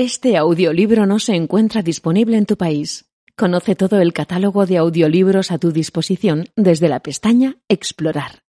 Este audiolibro no se encuentra disponible en tu país. Conoce todo el catálogo de audiolibros a tu disposición desde la pestaña Explorar.